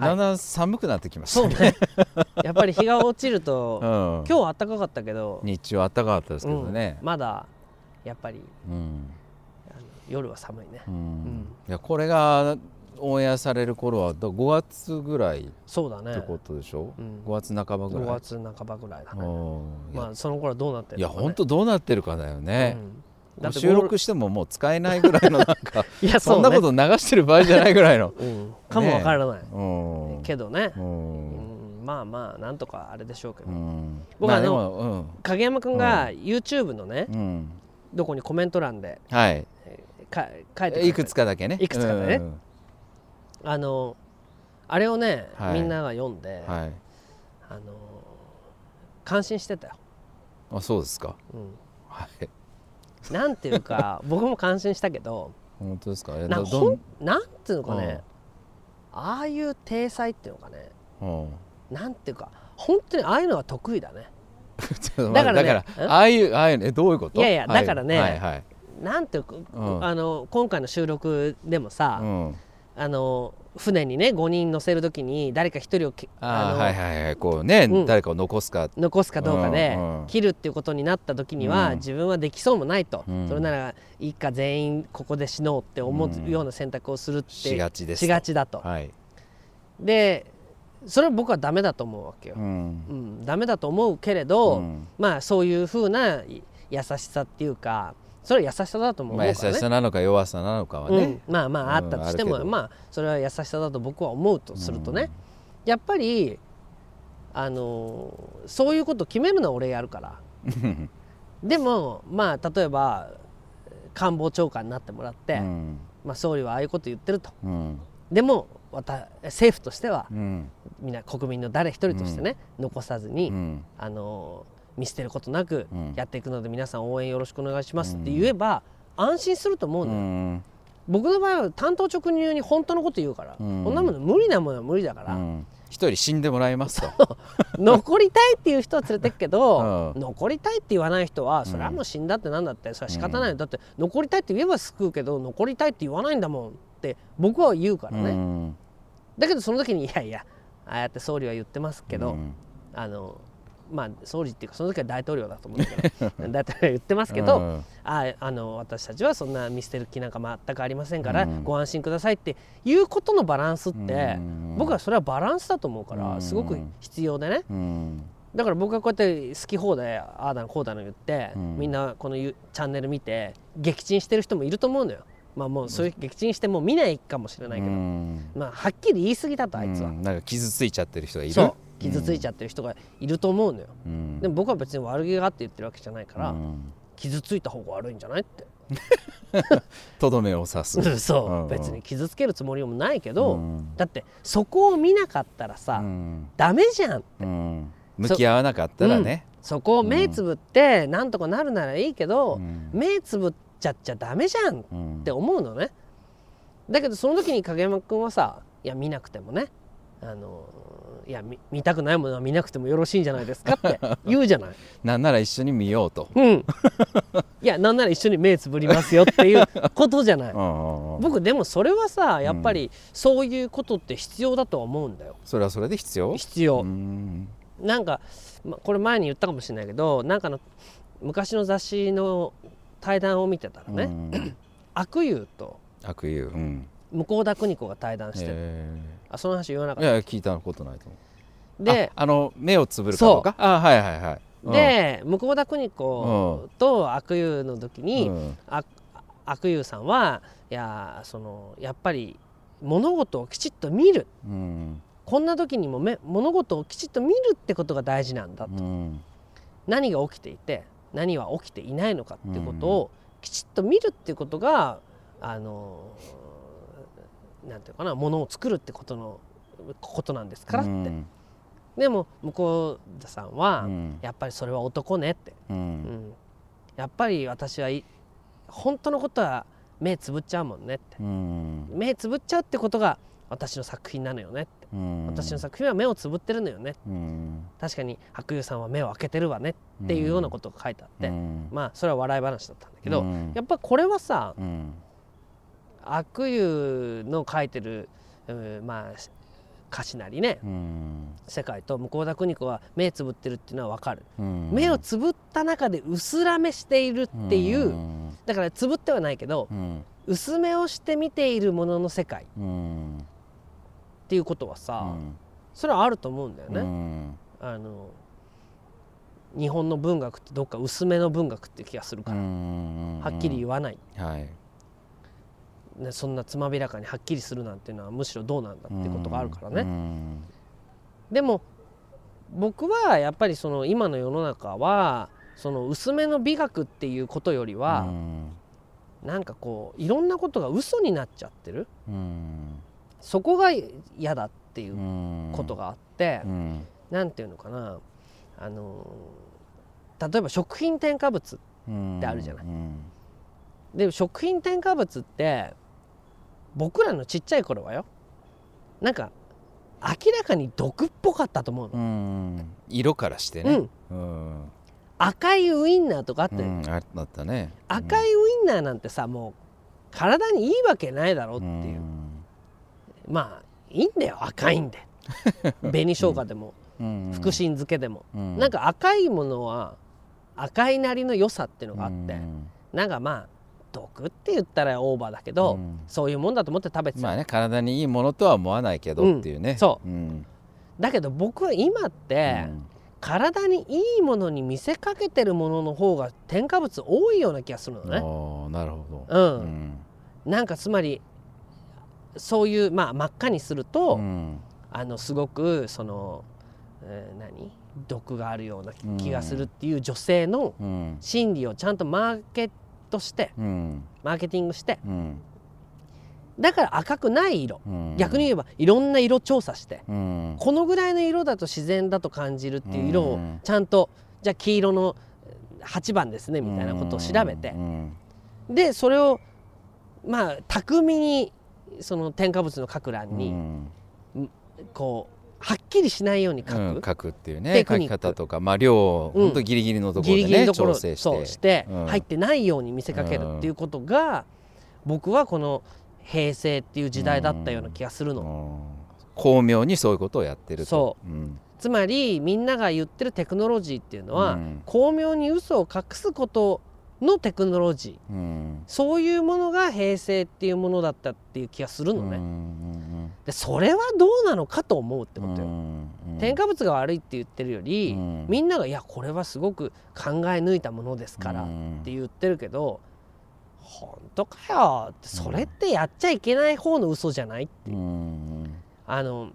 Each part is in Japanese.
だんだん寒くなってきましたそうね。やっぱり日が落ちると、うん、今日は暖かかったけど、日中は暖かかったですけどね。うん、まだやっぱりうん。夜は寒いね、いやこれがオンエアされる頃はど5月ぐらいっそうだね。てことでしょ、うん。5月半ばぐらい。5月半ばぐらいだねまあその頃はどうなってるいやのかね本当どうなってるかだよね、うん収録してももう使えないぐらいのなんか いやそんなこと流してる場合じゃないぐらいの、うん、かもわからない、うん。けどね。う、ん。うん。まあまあなんとかあれでしょうけど、うん。僕あのまあでもうん。影山君が YouTube のね、うん。どこにコメント欄ではい。か書いていくつかだけね。いくつかだね。うん。あのあれをね、はい。みんなが読んで、はい。あの感心してたよ、あそうですか。うん、はいなんていうか 僕も感心したけど本当ですか？えなんかほんなんていうのかね、ああいう体裁っていうのかねうん。なんていうか本当にああいうのが得意だね。だからねからああいうああいうのえどういうこと？いやいやはい。だからねはいはい。なんていうか、うん。あの今回の収録でもさ、うんあの船にね5人乗せる時に誰か1人をきあはいはいはい。こうね、うん。誰かを残すか。残すかどうかでうんうん。切るっていうことになった時には、うん。自分はできそうもないと、うん。それならいいか全員ここで死のうって思うような選択をするってしがちですと。しがちだと。はい。でそれは僕はダメだと思うわけよ。うん。うん、ダメだと思うけれど、うん。まあそういうふうない優しさっていうかそれは優しさだと思う。まあ、からね。優しさなのか弱さなのかはね、うん、まあまああったとしても、うんまあそれは優しさだと僕は思うとするとね、やっぱりあのーそういうこと決めるのは俺やるから。でもまあ例えば官房長官になってもらって、うん。まあ、総理はああいうこと言ってると。うん。でも政府としてはうん。みんな国民の誰一人としてね、残さずに、うん。あのー見捨てることなくうん。やっていくので皆さん応援よろしくお願いしますって言えば安心すると思ううのよ、ん。僕の場合は担当直入に本当のこと言うから、うん。こんなもの無理なものは無理だから、うん。一人死んでもらいますと 残りたいっていう人は連れてくけど、うん。残りたいって言わない人はそれはもう死んだってなんだってそれは仕方ないよ、だって残りたいって言えば救うけど残りたいって言わないんだもんって僕は言うからね、うん。だけどその時にいやいやああやって総理は言ってますけど、うん。あのまあ総理っていうかその時は大統領だと思うんだけど 大統領は言ってますけど、うん。ああの私たちはそんな見捨てる気なんか全くありませんから、うん。ご安心くださいっていうことのバランスって、うん。僕はそれはバランスだと思うから、うん。すごく必要でね。うん。だから僕がこうやって好き放題ああだのこうだの言って、うん。みんなこのユチャンネル見て撃沈してる人もいると思うのよ。まあもうそういう撃沈してもう見ないかもしれないけど、うん。まあはっきり言い過ぎだとあいつは、うん。なんか傷ついちゃってる人がいる傷ついちゃってる人がいると思うのよ、うん。でも僕は別に悪気があって言ってるわけじゃないから、うん。傷ついた方が悪いんじゃないって。とどめを刺す。そう、別に傷つけるつもりもないけど、うん。だってそこを見なかったらさ、うん。ダメじゃんうん。向き合わなかったらね。そこを目つぶってなんとかなるならいいけど、うん。目つぶっちゃっちゃダメじゃんっうん。て思うのね。だけどその時に影山君はさいや見なくてもねあのいや見見たくないものは見なくてもよろしいんじゃないですかって 言うじゃない。なんなら一緒に見ようとうん、いやなんなら一緒に目つぶりますよっていうことじゃない。僕僕でもそれはさやっぱりそういうことって必要だとは思うんだよ。それはそれで必要？必要。うんなんか、ま、これ前に言ったかもしれないけどなんかの昔の雑誌の対談を見てたらね、うん悪友と悪友うん向田邦子が対談してる、へあその話言わなかえいっや聞いたことないと思う。たでああの目をつぶるかどうか？あはいはいはい。うん。で向田邦子と悪友の時に、うん。あ悪友さんはいやそのやっぱり物事をきちっと見る。うん。こんな時にもめ物事をきちっと見るってことが大事なんだと、うん。何が起きていて何は起きていないのかってことをきちっと見るってことがあのなんていうかなものを作るってことのことなんですからって、うん。でも向田さんは、うん。やっぱりそれは男ねって、ううん。んやっぱり私はい本当のことは目つぶっちゃうもんねって。うん。目つぶっちゃうってことが私の作品なのよねって、うん。私の作品は目をつぶってるのよね。うん。確かに白友さんは目を開けてるわねっていうようなことが書いてあって、うん。まあそれは笑い話だったんだけど、うん。やっぱこれはさうん悪友の書いてる、うんまあ歌詞なりね。うん。世界と向田邦子は目つぶってるっていうのは分かる、うん。目をつぶった中で薄らめしているっていう、うん。だからつぶってはないけどうん。薄めをして見ているものの世界。っうん。ていうことはさ、それはあると思うんだようね。ん。あの日本の文学ってどっか薄めの文学っていう気がするから、うん。はっきり言わない、はいね、そんなつまびらかにはっきりするなんていうのはむしろどうなんだってことがあるからね。うんでも僕はやっぱりその今の世の中はその薄めの美学っていうことよりは、うん。なんかこういろんなことが嘘になっちゃってる。うん。そこが嫌だっていううん。ことがあって、うん。なんていうのかな。あの例えば食品添加物うんってあるじゃない。うん。で食品添加物って僕らのちっちゃい頃はよ。なんか明らかに毒っぽかったと思ううの、ん。色からしてね。うん、うん。赤いウインナーとかあって、うんあだったね。赤いウインナーなんてさもう体にいいわけないだろうっていう、まあいいんだよ。赤いんで。紅生姜でも、うん。福神漬けでも、うん。なんか赤いものは赤いなりの良さっていうのがあって、うん。なんかまあ毒って言ったらオーバーだけど、うんそういうもんだと思って食べてた、まあね体にいいものとは思わないけどっていうね、うんそううんだけど僕は今って、うん体にいいものに見せかけてるものの方が添加物多いような気がするのね。おーなるほどうんうんなんかつまりそういう、まあ、真っ赤にすると、うんあのすごくその、えー何毒があるような気がするっていう女性のうん心理をちゃんとマーケットしてうん。マーケティングしてうん。だから赤くない色。うん。逆に言えばいろんな色調査してうん。このぐらいの色だと自然だと感じるっていう色をうん。ちゃんとじゃあ黄色の8番ですねみたいなことを調べて。うん。でそれをまあ巧みにその添加物の書く欄うにん。こうはっきりしないように書く。うん書くっていうね。書き方とかまあ量本当ギリギリのところで調整して。してうん。入ってないように見せかけるっていうことが僕はこの平成っていう時代だったような気がするの。うん。巧妙にそういうことをやってると。そうん。つまりみんなが言ってるテクノロジーっていうのは、うん。巧妙に嘘を隠すことのテクノロジー。うん。そういうものが平成っていうものだったっていう気がするのね。うんでそれはどうなのかと思うってうんことよ。うん添加物が悪いって言ってるより、うん。みんなが「いやこれはすごく考え抜いたものですから」っうん。て言ってるけど「本当かよ」ってそれってやっちゃいけない方の嘘じゃないう。んあの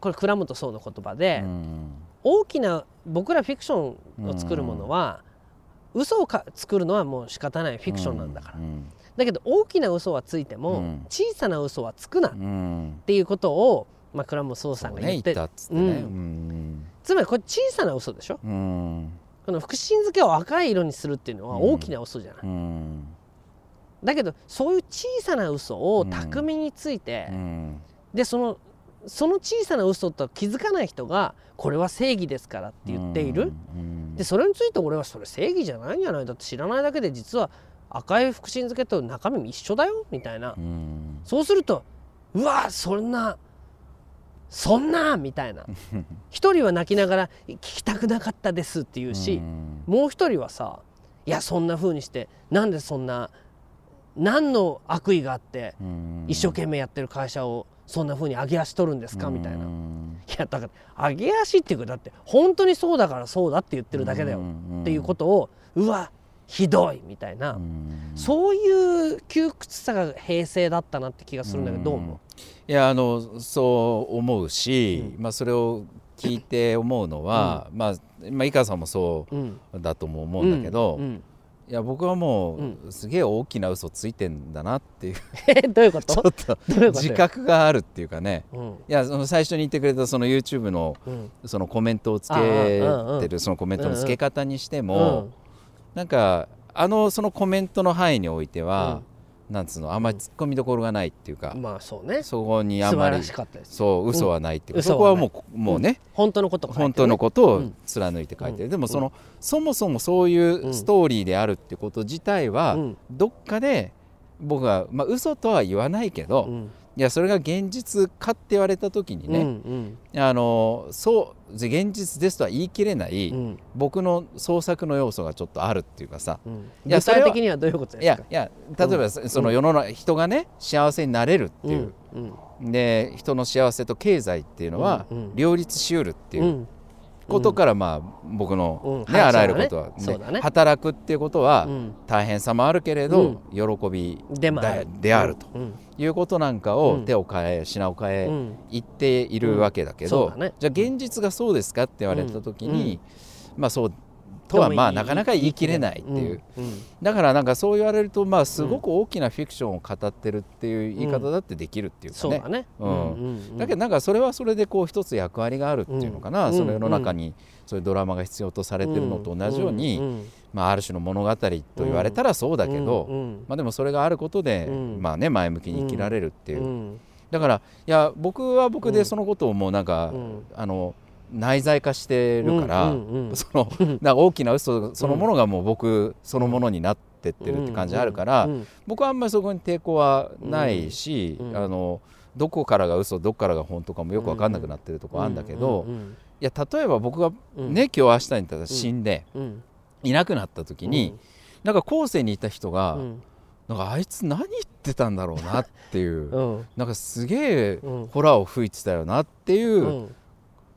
これ倉本壮の言葉で、うん。大きな僕らフィクションを作るものは、嘘をか作るのはもう仕方ない。フィクションなんだから、うんだけど大きな嘘はついても、うん。小さな嘘はつくなっうんていうことを、まあ、倉本壮さんが言ってつまりこれ小さな嘘でしょ？うん。この福神漬けを赤い色にするっていうのは大きな嘘じゃない、うん。だけどそういう小さな嘘を巧みについて、うん。でそのその小さな嘘と気づかない人がこれは正義ですからって言っている、うんでそれについて俺はそれ正義じゃないんじゃない？だって知らないだけで実は赤い福神漬けと中身一緒だよみたいな、うん。そうするとうわそんなそんなみたいな。一人は泣きながら「聞きたくなかったです」って言うし、うん。もう一人はさ「いやそんな風にしてなんでそんな何の悪意があってうん。一生懸命やってる会社をそんな風に上げ足取るんですか?」みたいな。うんいやだから上げ足っていうかだって本当にそうだからそうだって言ってるだけだよっていうことをうわひどいみたいな、うんそういう窮屈さが平成だったなって気がするんだけどどう思いやあのそう思うし、まあ、それを聞いて思うのは、まあまあ、井川さんもそううん。だとも思うんだけど、いや僕はもううすげえ大きな嘘ついてんだなっていう。えどういうこちょとっとどういうこと自覚があるっていうかね。うん。いやその最初に言ってくれたその YouTube のうん。そのコメントをつけああうんうんてるそのコメントの付け方にしてうもん。なんかあのそのコメントの範囲においてはなんつうのあんまり突っ込みどころがないっていうかまあそうね。そこにあんまりそう嘘はないっていうそこはもうもうね本当のこと本当のことをうん貫いて書いてうるでもそのそもそもそういうストーリーであるってこと自体はうん。どっかで僕はまあ嘘とは言わないけどうんいやそれが現実かって言われた時にね、うんあのそう現実ですとは言い切れない、うん。うん僕の創作の要素がちょっとあるっていうかさ。うん。いや具体的にはどういうこといですか？やいや例えばそその世の中、人がね幸せになれるっていう、うん。で人の幸せと経済っていうのはうん。うん。両立しうるっていう。うん。うことから、まあ僕の、うん。ねあらゆるはいことは、そうだね。働くっていうことは、ん。大変さもあるけれど、喜びでもある。と。うん。いうことなんかうん。を手を変え品を変えうん。言っているわけだけど、じゃあ現実がそうですかって言われた時に、まあそうとはまあなかなか言い切れないっていう、うんうん。だからなんかそう言われるとまあすごく大きなフィクションを語ってるっていう言い方だってできるっていうかね。ね。うん。うんだけどなんかそれはそれでこう一つ役割があるっていうのかな、うんその世の中にそういうドラマが必要とされてるのと同じように、まあ、ある種の物語と言われたらそうだけど、まあ、でもそれがあることで、うんまあね、前向きに生きられるっていう、うんだからいや僕は僕でそのことをもうなんか、うん。あの内在化してるから、うんうんうん。その なんか大きな嘘そのものがもう僕そのものになってってるって感じあるから、うん僕はあんまりそこに抵抗はないし、うんあのどこからが嘘どこからが本当かもよく分かんなくなってるとこあるんだけど、うんうんいや例えば僕がうん。ね、今日明日にたら死んでうん。いなくなった時に、なんか後世にいた人が、うん。なんかあいつ何言ってたんだろうなっていう、うん。なんかすげえうん。ホラーを吹いてたよなっていう、うん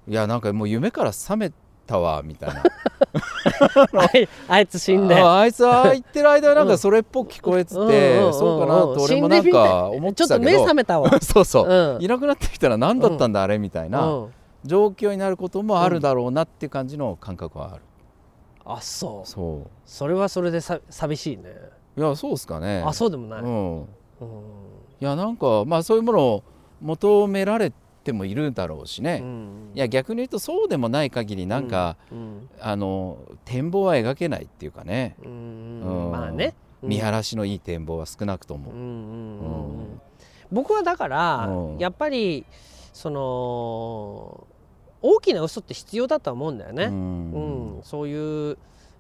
いやなんかもう夢から覚めたわみたいな。あいつ死んで。ああいつは言ってる間はなんかそれっぽく聞こえてて、そうかなと俺もなんか思ってちょったと目けど覚めたわ。そうそう、うん。いなくなってきたら何だったんだ、あれみたいな。うん。状況になることもあるだろうなっていう感じの感覚はある、あそう。そそれはそれでさ寂しいね。ういやそうですかね。あそうでもない。うん、うん。いやなんかまあそういうものを求められてもいるだろうしね、うんいや逆に言うとそうでもない限りなんか、うんあの展望は描けないっていうかね、うんうんまあね。見晴らしのいい展望は少なくとも。うん、うんうんううんん。僕はだからうん。やっぱりその大きな嘘って必要だとは思うんだよね、うん。うん。そういう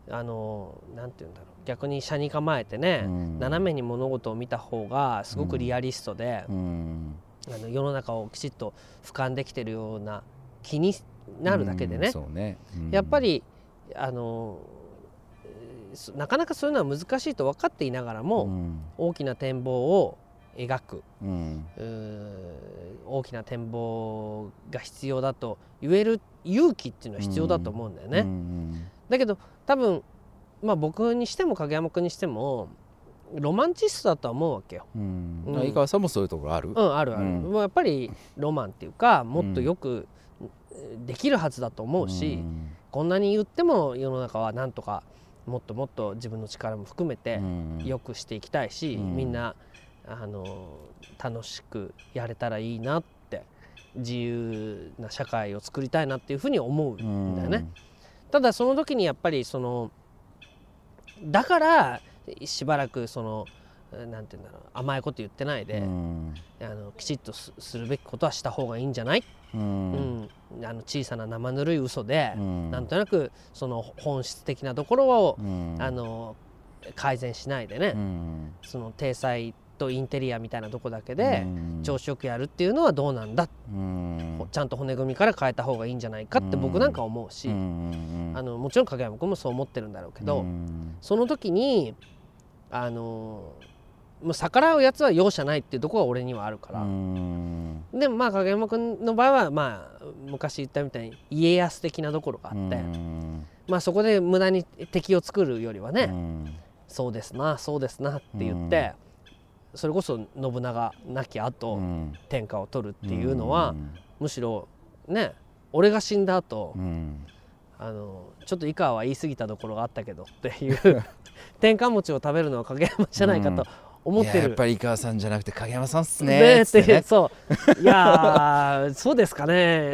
あのなんて言うんだろう。逆に車に構えてね、うん。斜めに物事を見た方がすごくリアリストで、うんあの世の中をきちっと俯瞰できてるような気になるだけでね、うんそうね、うん。やっぱりあのなかなかそういうのは難しいと分かっていながらも、うん。大きな展望を描く。大きな展望が必要だと言える勇気っていうのは必要だと思うんだよね。うんだけど多分まあ僕にしても影山君にしてもロマンチストだとは思うわけよ。うん。うん。井川さんもそういうところある、うんあるある、うん。もうやっぱりロマンっていうかもっとよくできるはずだと思うし、ん。こんなに言っても世の中はなんとかもっともっと自分の力も含めてうん。良くしていきたいし、うん。みんなあの楽しくやれたらいいなって自由な社会を作りたいなっていうふうに思うんだよね。ただその時にやっぱりそのだからしばらくそのなんて言うんだろう甘いこと言ってないで、うん。あのきちっとすするべきことはした方がいいんじゃない、ううんん。あの小さな生ぬるい嘘で、うん。なんとなくその本質的なところを、うん。あの改善しないでね、うん。その体裁とインテリアみたいなとこだけでうん。調子よくやるっていうのはどうなんだ、うん。ちゃんと骨組みから変えた方がいいんじゃないかって僕なんか思うし、うんあのもちろん影山君もそう思ってるんだろうけど、うん。その時にあのもう逆らうやつは容赦ないっていうところが俺にはあるから、うん。でもまあ影山君の場合はまあ昔言ったみたいに家康的なところがあって、うん。まあそこで無駄に敵を作るよりはね、うん。そうですなそうですなって言って、それこそ信長亡き後、うん。天下を取るっていうのは、むしろね俺が死んだ後、うん。あのちょっと井川は言い過ぎたところがあったけどっていう。天下餅を食べるのは影山じゃないかと思ってる。いややっぱり井川さんじゃなくて影山さんっすねねっててねそう。いやーそうですかね。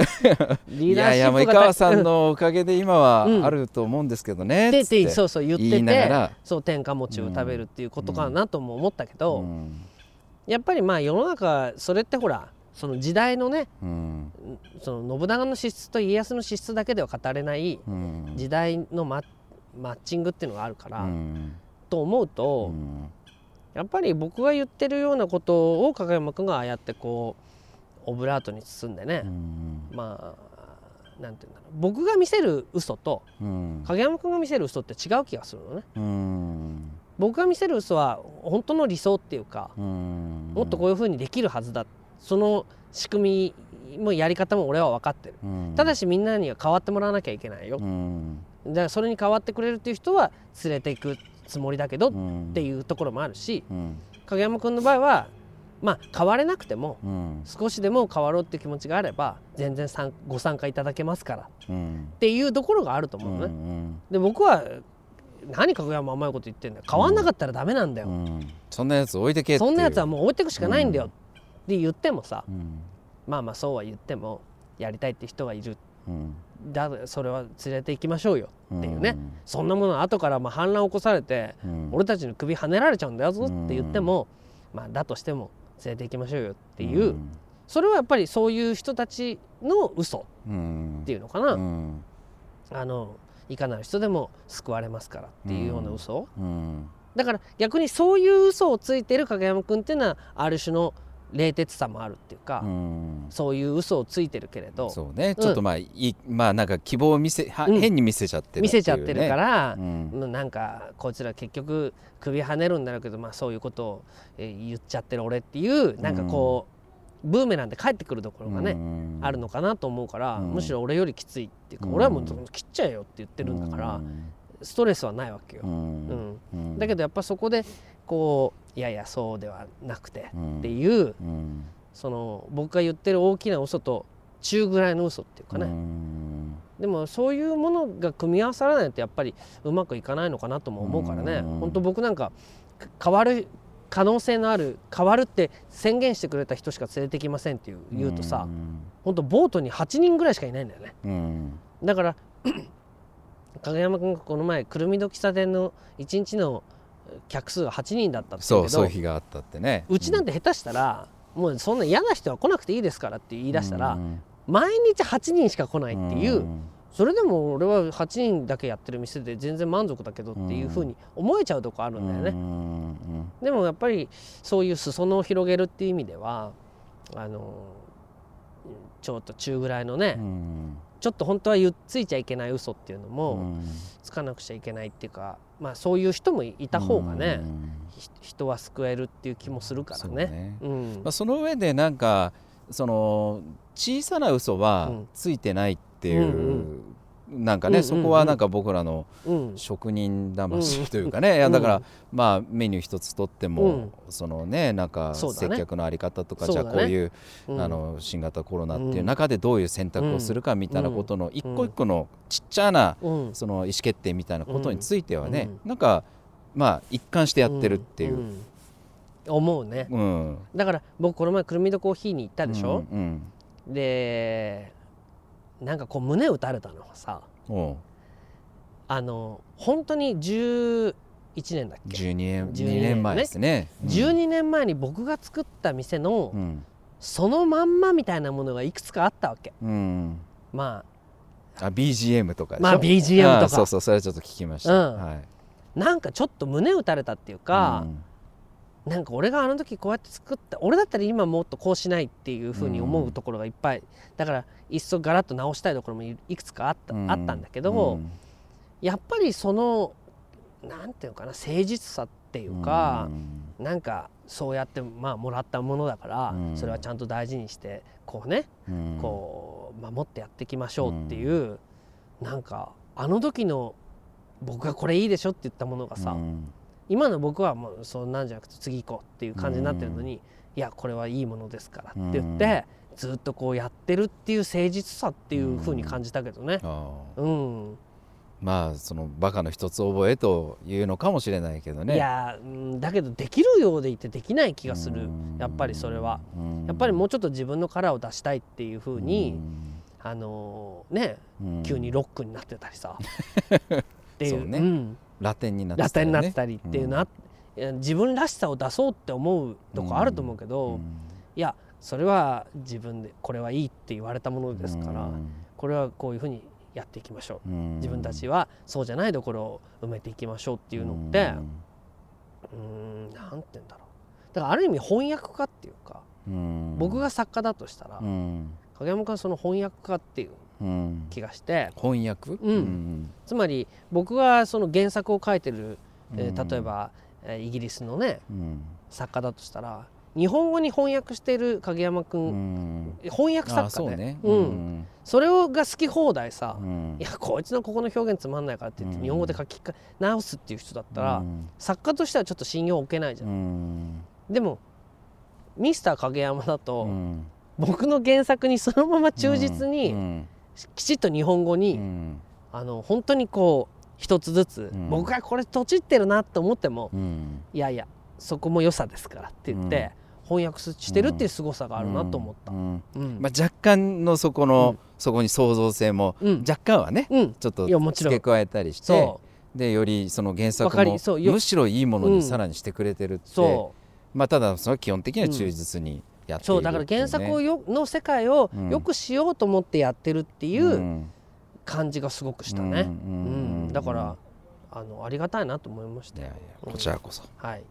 リ いやいやもう井川さんのおかげで今はうんあると思うんですけどねでつってでそうそう言って言いながてら。そう天下餅を食べるっていうことかなとも思ったけど、うん。やっぱりまあ世の中それってほらその時代のねうん。その信長の資質と家康の資質だけでは語れないうん。時代のママッチングっていうのがあるから、うん。と思うと、うんやっぱり僕が言ってるようなことを影山君がああやってこうオブラートに包んでね、まあなんていうんだろう。僕が見せる嘘と影山君が見せる嘘って違う気がするのね。僕が見せる嘘は本当の理想っていうかもっとこういうふうにできるはずだ。その仕組みもやり方も俺は分かってる、ただしみんなには変わってもらわなきゃいけないよ、だからそれに変わってくれるっていう人は連れていくつもりだけどっていうところもあるし、影山君の場合はまあ変われなくても、少しでも変わろうっていう気持ちがあれば全然ご参加いただけますから、っていうところがあると思うね。で僕は何影山甘いこと言ってんだよ。変わんなかったらダメなんだよ、そんなやつ置いてけそんなやつはもう置いてくしかないんだよ。って言ってもさ、まあまあそうは言ってもやりたいって人がいる、だそれは連れて行きましょうよ。っていうね、そんなもの後からまあ反乱を起こされて、俺たちの首はねられちゃうんだよぞって言っても、まあだとしても連れて行きましょうよ。っていう、それはやっぱりそういう人たちの嘘っていうのかな、あのいかなる人でも救われますからっていうような嘘、うん、だから逆にそういう嘘をついてる影山君っていうのはある種の冷徹さもあるっていうか、うん、そういう嘘をついてるけれど。そうね。ちょっとまあ、うん、いまあなんか希望を見せは、変に見せちゃってる、見せちゃってるから、うん、なんかこちら結局首跳ねるんだろうけど、まあ、そういうことを、えー、言っちゃってる俺っていうなんかこう、ブーメランで帰ってくるところがね、あるのかなと思うから、むしろ俺よりきついっていうか、俺はもう切っちゃえよって言ってるんだから、ストレスはないわけよ。うん。だけどやっぱそこでこういやいやそうではなくてっていう、その僕が言ってる大きな嘘と中ぐらいの嘘っていうかね、でもそういうものが組み合わさらないとやっぱりうまくいかないのかなとも思うからね、本当僕なんか変わる可能性のある変わるって宣言してくれた人しか連れてきませんっていう言うとさ、本当ボートに8人ぐらいしかいないんだよね、うん、だから 影山君がこの前くるみの喫茶店の1日の客数が8人だったってそうそういう日があったってね。うちなんて下手したら、うん、もうそんな嫌な人は来なくていいですからって言い出したら、うん、毎日8人しか来ないっていう、うん。それでも俺は8人だけやってる店で全然満足だけどっていうふうに思えちゃうとこあるんだよね。でもやっぱりそういう裾野を広げるっていう意味ではあのちょっと中ぐらいのね、ちょっと本当はついちゃいけない嘘っていうのもつかなくちゃいけないっていうか、まあ、そういう人もいた方がね、人は救えるっていう気もするからね。ね。うん。まあ、その上でなんかその小さな嘘はついてないっっていう、なんかね、そこはなんか僕らの職人魂というかね、いやだからまあメニュー一つとっても、そのねなんか接客の在り方とか、じゃあこういう、あの新型コロナっていう中でどういう選択をするかみたいなことの一個一個のちっちゃな、その意思決定みたいなことについてはね、なんかまあ一貫してやってるっていう。思うね、うん、だから僕この前くるみとコーヒーに行ったでしょ、うんうん、でなんかこう胸打たれたのはさあの本当に11年だっけ？12年 ,12 年前ですね、うん、12年前に僕が作った店の、うん、そのまんまみたいなものがいくつかあったわけ、うん、まああ BGM とかまあ BGM とか。そうそうそれはちょっと聞きました、うん。はい、なんかちょっと胸打たれたっていうか、うんなんか俺があの時こうやって作った俺だったら今もっとこうしないっていうふうに思うところがいっぱい、だからいっそガラッと直したいところもいくつかあった,、あったんだけど、やっぱりそのなんていうのかな誠実さっていうか、うなんかそうやってまあもらったものだから、それはちゃんと大事にしてこうね、こう守ってやっていきましょうっていう、うなんかあの時の僕がこれいいでしょって言ったものがさ、今の僕はもうそんなんじゃなくて次行こうっていう感じになってるのに、いやこれはいいものですからって言って、ずっとこうやってるっていう誠実さっていうふうに感じたけどね。うん、まあそのバカの一つ覚えというのかもしれないけどね。いやだけどできるようでいてできない気がする。やっぱりそれは。やっぱりもうちょっと自分の殻を出したいっていうふうにあのね急にロックになってたりさ。っていうね、うん、ラテンになってたり、ね、ラテンになったりっていうのは、うん、自分らしさを出そうって思うとこあると思うけど、うん、いやそれは自分でこれはいいって言われたものですから、これはこういうふうにやっていきましょう、自分たちはそうじゃないところを埋めていきましょうっていうのってうん。なんて言うんだだからある意味翻訳家っていうか、うん。僕が作家だとしたら、うん。影山君はその翻訳家っていううん気がして翻訳？うん。つまり僕がその原作を書いてる、えーうん。例えば、えーイギリスのねうん。作家だとしたら日本語に翻訳している影山う君、ん。翻訳あ作家ね。そうね。うん。それをが好き放題さ、うん。いやこいつのここの表現つまんないからって言ってうん。日本語で書きか直すっていう人だったら、うん。作家としてはちょっと信用を受けないじゃん、うん。でもミスター影山だと、うん。僕の原作にそのまま忠実うに、んきちっと日本語に、うん。あの本当にこう一つずつ、うん。僕がこれとちってるなって思っても、うん。いやいやそこも良さですからって言って、翻訳してるっていう凄さがあるなと思った。まあ、若干のそこの、うん。そこに創造性もうん。若干はね、うん。ちょっといやもちろん。付け加えたりしてそでよりその原わ作もむしろいいものうんにさらにしてくれてるって、そまあただそれは基本的には忠実にやっているうそうだから原作をよの世界をうん。よくしようと思ってやってるっていううん。感じがすごくしたね。うんうんだからあのありがたいなと思いましたよ。いやいやこちらこそ。はい